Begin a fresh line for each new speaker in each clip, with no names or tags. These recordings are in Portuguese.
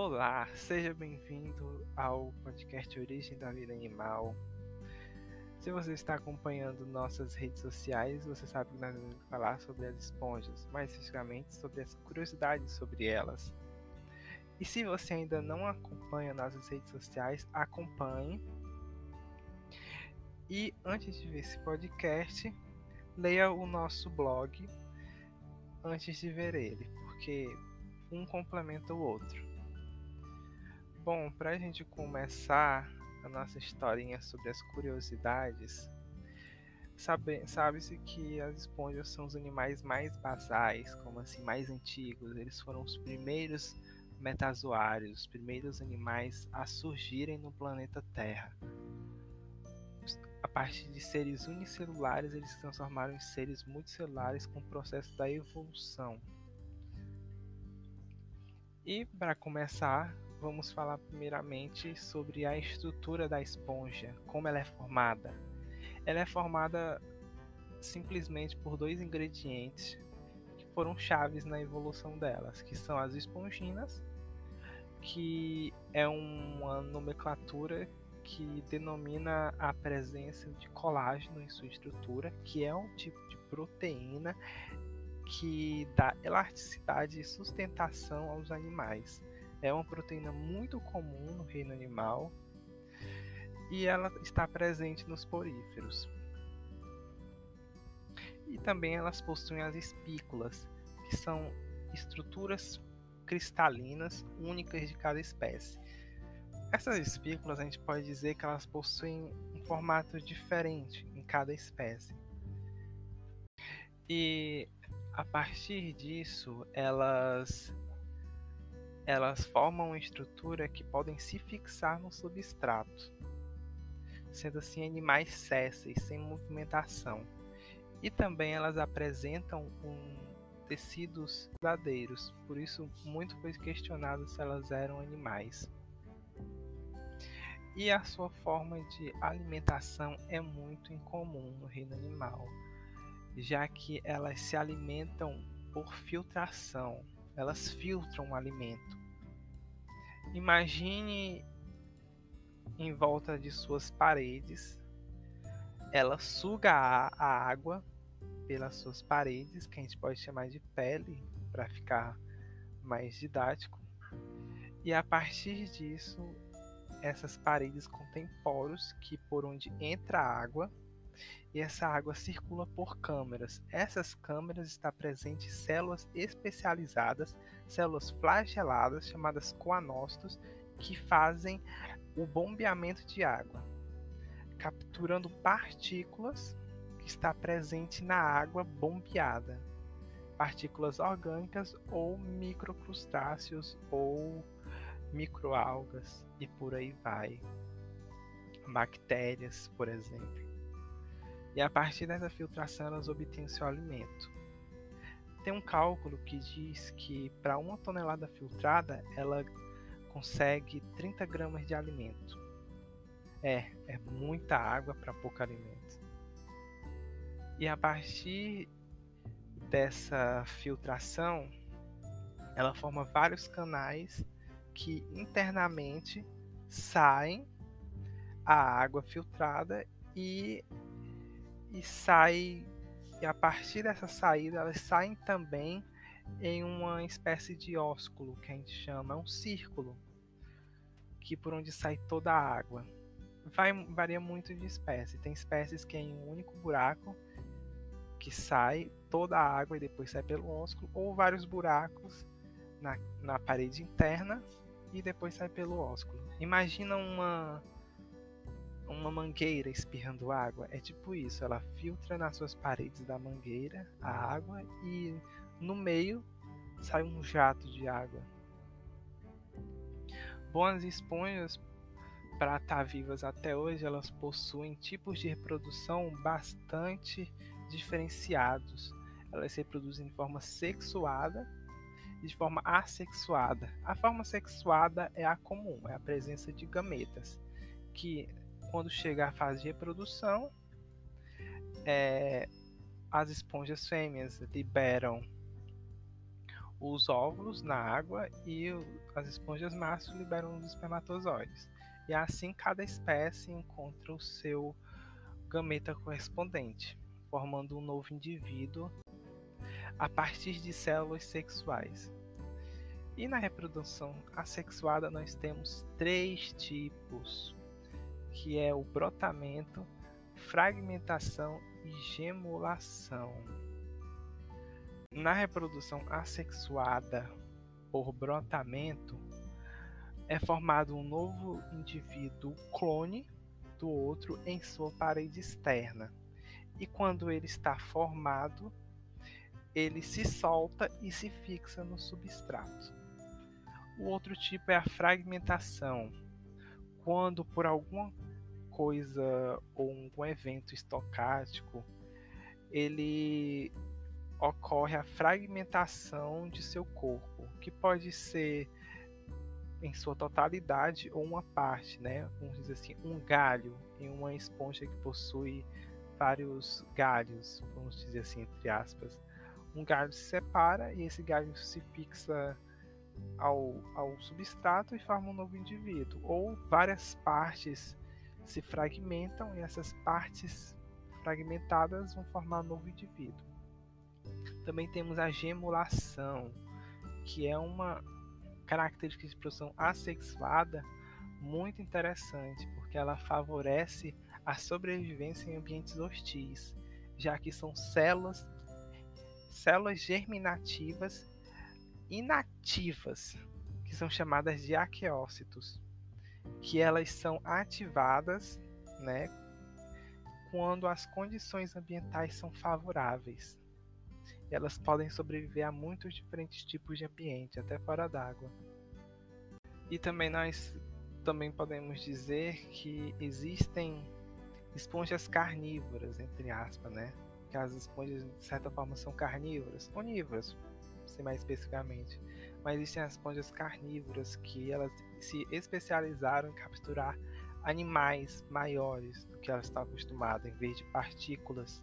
Olá, seja bem-vindo ao podcast Origem da Vida Animal. Se você está acompanhando nossas redes sociais, você sabe que nós vamos falar sobre as esponjas, mais especificamente sobre as curiosidades sobre elas. E se você ainda não acompanha nossas redes sociais, acompanhe. E antes de ver esse podcast, leia o nosso blog antes de ver ele, porque um complementa o outro. Bom, para a gente começar a nossa historinha sobre as curiosidades, sabe-se sabe que as esponjas são os animais mais basais, como assim, mais antigos. Eles foram os primeiros metazoários, os primeiros animais a surgirem no planeta Terra. A partir de seres unicelulares, eles se transformaram em seres multicelulares com o processo da evolução. E para começar, vamos falar primeiramente sobre a estrutura da esponja, como ela é formada. Ela é formada simplesmente por dois ingredientes que foram chaves na evolução delas, que são as esponginas, que é uma nomenclatura que denomina a presença de colágeno em sua estrutura, que é um tipo de proteína que dá elasticidade e sustentação aos animais. É uma proteína muito comum no reino animal e ela está presente nos poríferos. E também elas possuem as espículas, que são estruturas cristalinas únicas de cada espécie. Essas espículas a gente pode dizer que elas possuem um formato diferente em cada espécie. E a partir disso, elas elas formam uma estrutura que podem se fixar no substrato, sendo assim animais césseis, sem movimentação. E também elas apresentam um tecidos verdadeiros, por isso muito foi questionado se elas eram animais. E a sua forma de alimentação é muito incomum no reino animal, já que elas se alimentam por filtração, elas filtram o alimento. Imagine em volta de suas paredes, ela suga a água pelas suas paredes, que a gente pode chamar de pele para ficar mais didático. E a partir disso, essas paredes contêm poros que por onde entra a água e essa água circula por câmeras. Essas câmeras estão presentes células especializadas, células flageladas chamadas coanócitos, que fazem o bombeamento de água, capturando partículas que está presente na água bombeada, partículas orgânicas ou microcrustáceos ou microalgas e por aí vai. Bactérias, por exemplo e a partir dessa filtração elas obtêm seu alimento. Tem um cálculo que diz que para uma tonelada filtrada ela consegue 30 gramas de alimento. É, é muita água para pouco alimento. E a partir dessa filtração, ela forma vários canais que internamente saem a água filtrada e e sai e a partir dessa saída elas saem também em uma espécie de ósculo que a gente chama, é um círculo que por onde sai toda a água. Vai, varia muito de espécie. Tem espécies que é em um único buraco que sai toda a água e depois sai pelo ósculo, ou vários buracos na, na parede interna e depois sai pelo ósculo. Imagina uma uma mangueira espirrando água. É tipo isso, ela filtra nas suas paredes da mangueira a água e no meio sai um jato de água. Boas esponjas para estar vivas até hoje, elas possuem tipos de reprodução bastante diferenciados. Elas se reproduzem de forma sexuada e de forma assexuada. A forma sexuada é a comum, é a presença de gametas, que quando chega a fase de reprodução, é, as esponjas fêmeas liberam os óvulos na água e as esponjas machos liberam os espermatozoides. E assim cada espécie encontra o seu gameta correspondente, formando um novo indivíduo a partir de células sexuais. E na reprodução assexuada nós temos três tipos, que é o brotamento, fragmentação e gemulação. Na reprodução assexuada por brotamento, é formado um novo indivíduo clone do outro em sua parede externa. E quando ele está formado, ele se solta e se fixa no substrato. O outro tipo é a fragmentação, quando por alguma coisa ou algum evento estocástico ele ocorre a fragmentação de seu corpo, que pode ser em sua totalidade ou uma parte, né? Vamos dizer assim, um galho em uma esponja que possui vários galhos, vamos dizer assim, entre aspas. Um galho se separa e esse galho se fixa ao, ao substrato e forma um novo indivíduo. Ou várias partes se fragmentam e essas partes fragmentadas vão formar um novo indivíduo. Também temos a gemulação, que é uma característica de produção assexuada muito interessante, porque ela favorece a sobrevivência em ambientes hostis, já que são células células germinativas inativas, que são chamadas de aqueócitos, que elas são ativadas, né, quando as condições ambientais são favoráveis. Elas podem sobreviver a muitos diferentes tipos de ambiente, até fora d'água. E também nós também podemos dizer que existem esponjas carnívoras, entre aspas, né? Que as esponjas de certa forma são carnívoras, onívoras, se mais especificamente. Mas existem as esponjas carnívoras que elas se especializaram em capturar animais maiores do que elas estão acostumadas, em vez de partículas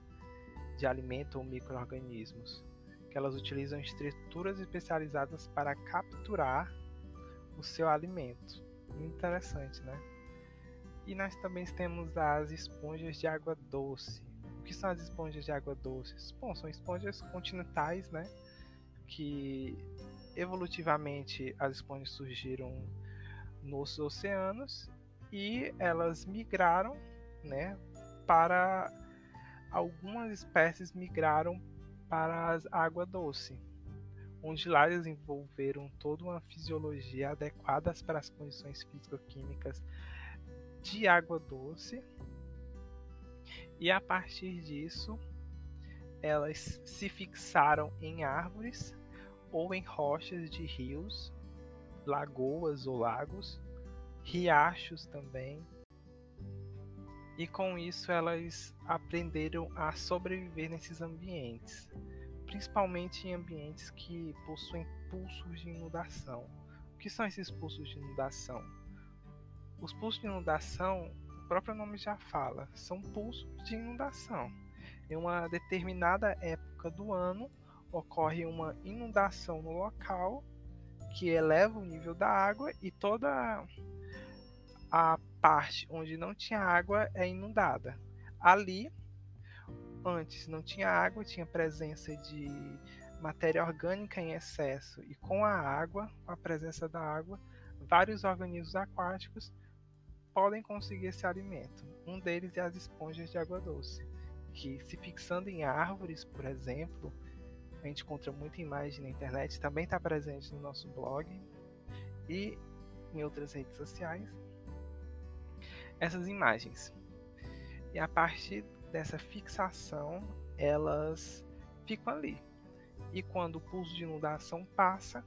de alimento ou micro-organismos, que elas utilizam estruturas especializadas para capturar o seu alimento. Interessante, né? E nós também temos as esponjas de água doce. O que são as esponjas de água doce? Bom, são esponjas continentais, né? Que evolutivamente as esponjas surgiram nos oceanos e elas migraram, né, para algumas espécies migraram para a água doce, onde lá desenvolveram toda uma fisiologia adequada para as condições físico-químicas de água doce. E a partir disso, elas se fixaram em árvores ou em rochas de rios, lagoas ou lagos, riachos também, e com isso elas aprenderam a sobreviver nesses ambientes, principalmente em ambientes que possuem pulsos de inundação. O que são esses pulsos de inundação? Os pulsos de inundação, o próprio nome já fala, são pulsos de inundação. Em uma determinada época do ano ocorre uma inundação no local que eleva o nível da água e toda a parte onde não tinha água é inundada. Ali, antes não tinha água, tinha presença de matéria orgânica em excesso, e com a água, com a presença da água, vários organismos aquáticos podem conseguir esse alimento. Um deles é as esponjas de água doce, que se fixando em árvores, por exemplo, a gente encontra muita imagem na internet, também está presente no nosso blog e em outras redes sociais essas imagens. E a partir dessa fixação, elas ficam ali. E quando o pulso de inundação passa,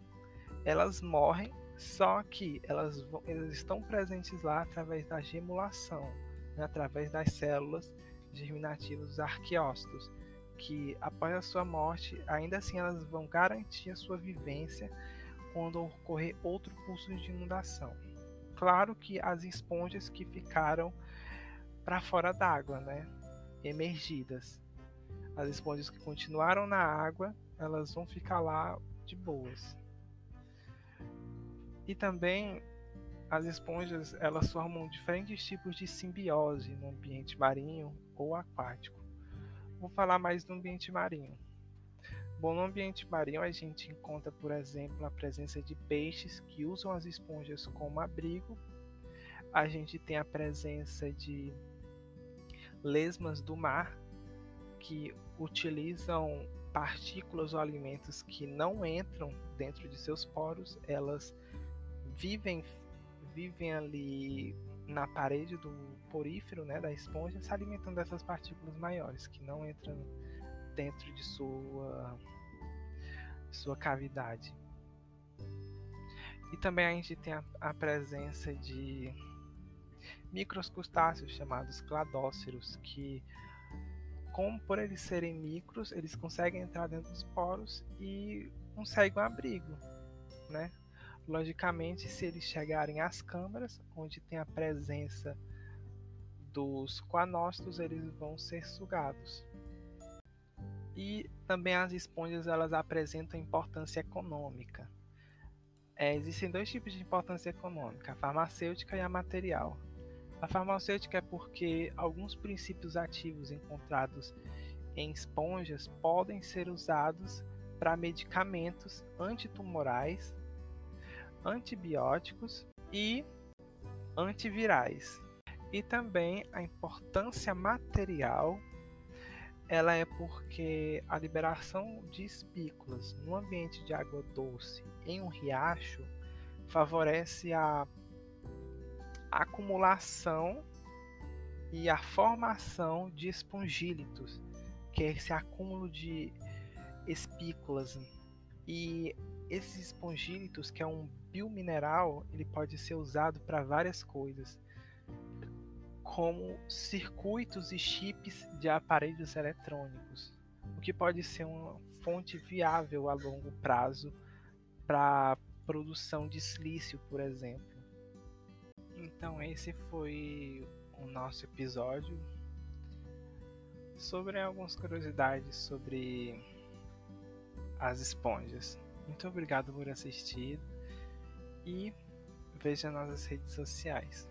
elas morrem, só que elas, vão, elas estão presentes lá através da gemulação, né, através das células germinativas dos arqueócitos, que após a sua morte, ainda assim elas vão garantir a sua vivência quando ocorrer outro pulso de inundação. Claro que as esponjas que ficaram para fora d'água, né? Emergidas. As esponjas que continuaram na água, elas vão ficar lá de boas. E também as esponjas elas formam diferentes tipos de simbiose no ambiente marinho ou aquático. Vou falar mais do ambiente marinho. Bom, no ambiente marinho a gente encontra, por exemplo, a presença de peixes que usam as esponjas como abrigo. A gente tem a presença de lesmas do mar que utilizam partículas ou alimentos que não entram dentro de seus poros, elas vivem vivem ali na parede do porífero, né, da esponja, se alimentando dessas partículas maiores que não entram dentro de sua sua cavidade. E também a gente tem a, a presença de microcrustáceos chamados cladóceros que como por eles serem micros, eles conseguem entrar dentro dos poros e conseguem um abrigo, né? Logicamente, se eles chegarem às câmaras, onde tem a presença dos coanócitos, eles vão ser sugados. E também as esponjas elas apresentam importância econômica. É, existem dois tipos de importância econômica, a farmacêutica e a material. A farmacêutica é porque alguns princípios ativos encontrados em esponjas podem ser usados para medicamentos antitumorais, antibióticos e antivirais. E também a importância material ela é porque a liberação de espículas no ambiente de água doce em um riacho favorece a acumulação e a formação de espongílitos, que é esse acúmulo de espículas. E esses espongílitos, que é um biomineral, ele pode ser usado para várias coisas, como circuitos e chips de aparelhos eletrônicos, o que pode ser uma fonte viável a longo prazo para produção de silício, por exemplo. Então esse foi o nosso episódio sobre algumas curiosidades sobre as esponjas. Muito obrigado por assistir e veja nossas redes sociais.